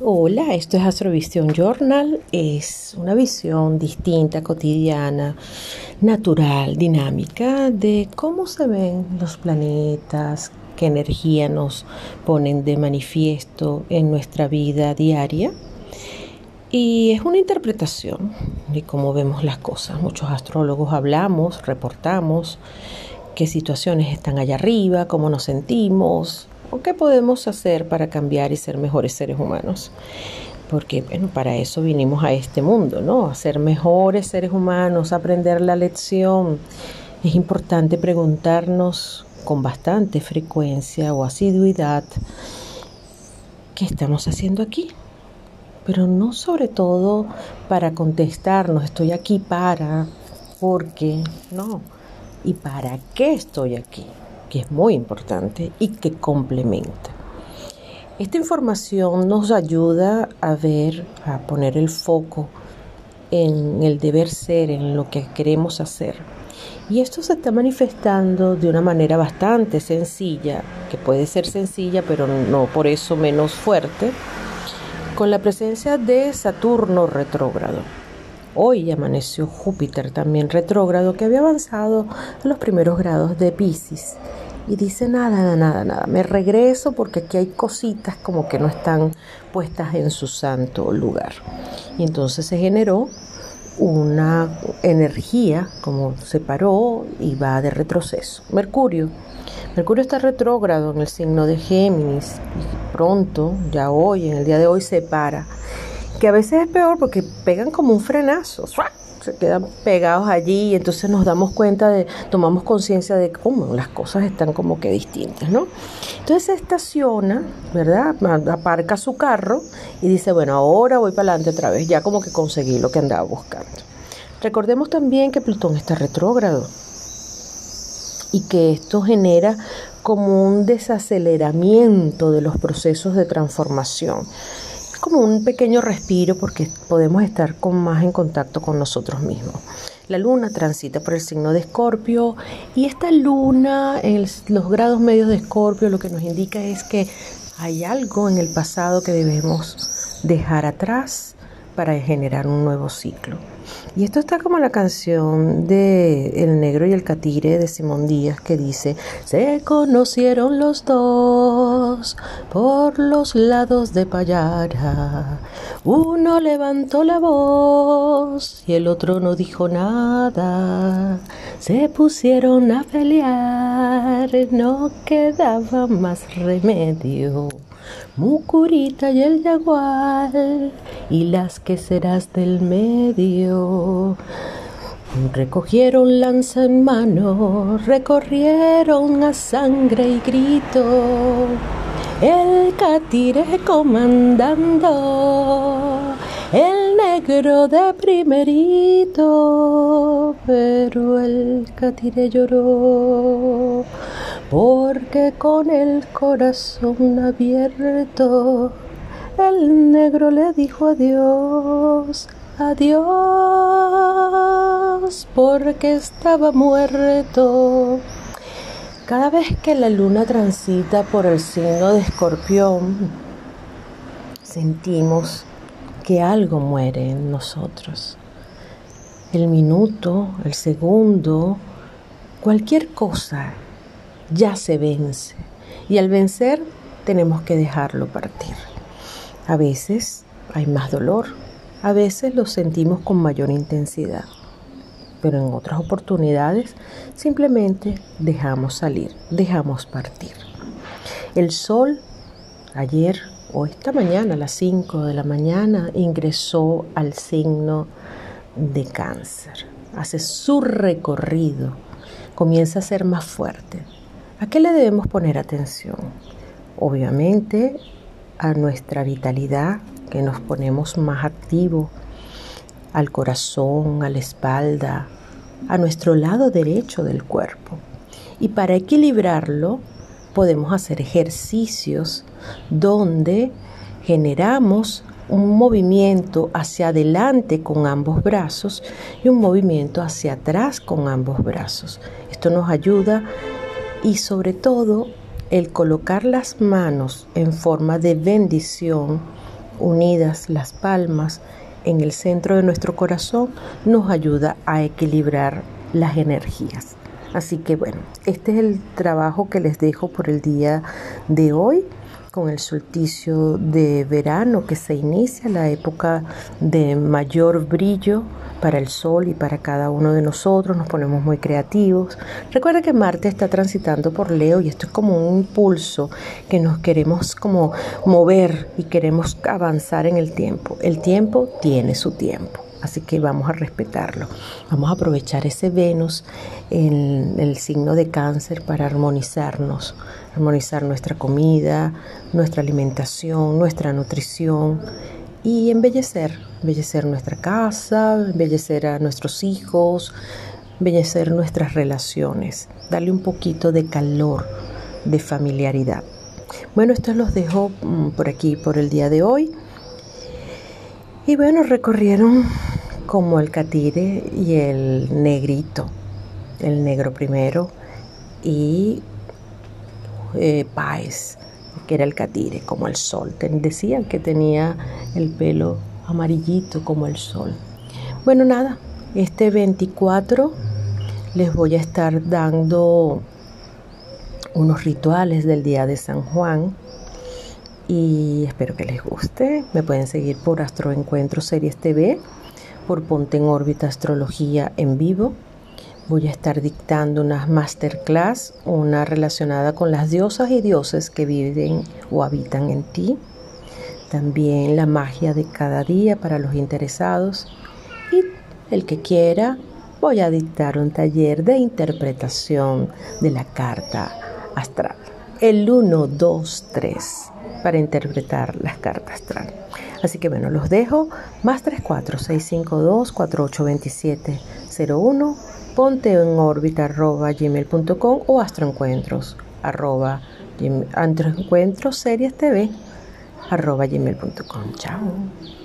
Hola, esto es Astrovisión Journal. Es una visión distinta, cotidiana, natural, dinámica de cómo se ven los planetas, qué energía nos ponen de manifiesto en nuestra vida diaria. Y es una interpretación de cómo vemos las cosas. Muchos astrólogos hablamos, reportamos qué situaciones están allá arriba, cómo nos sentimos, qué podemos hacer para cambiar y ser mejores seres humanos. Porque, bueno, para eso vinimos a este mundo, ¿no? A ser mejores seres humanos, aprender la lección. Es importante preguntarnos con bastante frecuencia o asiduidad qué estamos haciendo aquí. Pero no sobre todo para contestarnos, estoy aquí para, porque, no. ¿Y para qué estoy aquí? Que es muy importante y que complementa. Esta información nos ayuda a ver, a poner el foco en el deber ser, en lo que queremos hacer. Y esto se está manifestando de una manera bastante sencilla, que puede ser sencilla, pero no por eso menos fuerte, con la presencia de Saturno retrógrado. Hoy amaneció Júpiter también retrógrado que había avanzado a los primeros grados de Pisces y dice nada, nada, nada, me regreso porque aquí hay cositas como que no están puestas en su santo lugar. Y entonces se generó una energía como se paró y va de retroceso. Mercurio. Mercurio está retrógrado en el signo de Géminis y pronto, ya hoy, en el día de hoy, se para. Que a veces es peor porque pegan como un frenazo se quedan pegados allí y entonces nos damos cuenta de, tomamos conciencia de cómo las cosas están como que distintas, ¿no? Entonces se estaciona, ¿verdad? Aparca su carro y dice, bueno, ahora voy para adelante otra vez, ya como que conseguí lo que andaba buscando. Recordemos también que Plutón está retrógrado y que esto genera como un desaceleramiento de los procesos de transformación como un pequeño respiro porque podemos estar con más en contacto con nosotros mismos. La luna transita por el signo de Escorpio y esta luna en los grados medios de Escorpio lo que nos indica es que hay algo en el pasado que debemos dejar atrás para generar un nuevo ciclo. Y esto está como la canción de El negro y el catire de Simón Díaz que dice, se conocieron los dos por los lados de Payara. Uno levantó la voz y el otro no dijo nada. Se pusieron a pelear, no quedaba más remedio. Mucurita y el jaguar y las queseras del medio. Recogieron lanza en mano, recorrieron a sangre y grito, el catire comandando, el negro de primerito, pero el catire lloró porque con el corazón abierto el negro le dijo adiós, adiós, porque estaba muerto. Cada vez que la luna transita por el signo de escorpión, sentimos que algo muere en nosotros. El minuto, el segundo, cualquier cosa ya se vence y al vencer tenemos que dejarlo partir. A veces hay más dolor, a veces lo sentimos con mayor intensidad, pero en otras oportunidades simplemente dejamos salir, dejamos partir. El sol ayer o esta mañana a las 5 de la mañana ingresó al signo de cáncer, hace su recorrido, comienza a ser más fuerte, ¿A qué le debemos poner atención? Obviamente a nuestra vitalidad, que nos ponemos más activos, al corazón, a la espalda, a nuestro lado derecho del cuerpo. Y para equilibrarlo podemos hacer ejercicios donde generamos un movimiento hacia adelante con ambos brazos y un movimiento hacia atrás con ambos brazos. Esto nos ayuda y sobre todo el colocar las manos en forma de bendición unidas las palmas en el centro de nuestro corazón nos ayuda a equilibrar las energías. Así que bueno, este es el trabajo que les dejo por el día de hoy con el solsticio de verano que se inicia, la época de mayor brillo para el sol y para cada uno de nosotros, nos ponemos muy creativos. Recuerda que Marte está transitando por Leo y esto es como un impulso que nos queremos como mover y queremos avanzar en el tiempo. El tiempo tiene su tiempo. Así que vamos a respetarlo. Vamos a aprovechar ese Venus en el signo de cáncer para armonizarnos, armonizar nuestra comida, nuestra alimentación, nuestra nutrición y embellecer, embellecer nuestra casa, embellecer a nuestros hijos, embellecer nuestras relaciones, darle un poquito de calor, de familiaridad. Bueno, esto los dejo mm, por aquí por el día de hoy. Y bueno, recorrieron como el catire y el negrito, el negro primero, y eh, que era el catire, como el sol. Decían que tenía el pelo amarillito como el sol. Bueno, nada, este 24 les voy a estar dando unos rituales del día de San Juan y espero que les guste. Me pueden seguir por Astroencuentro Series TV, por Ponte en órbita Astrología en vivo. Voy a estar dictando unas masterclass, una relacionada con las diosas y dioses que viven o habitan en ti. También la magia de cada día para los interesados. Y el que quiera, voy a dictar un taller de interpretación de la carta astral. El 1, 2, 3 para interpretar las cartas astral. Así que bueno, los dejo. Más 34 652 482701. Ponte en órbita arroba gmail.com o astroencuentros arroba astroencuentros series tv arroba gmail.com. Chao.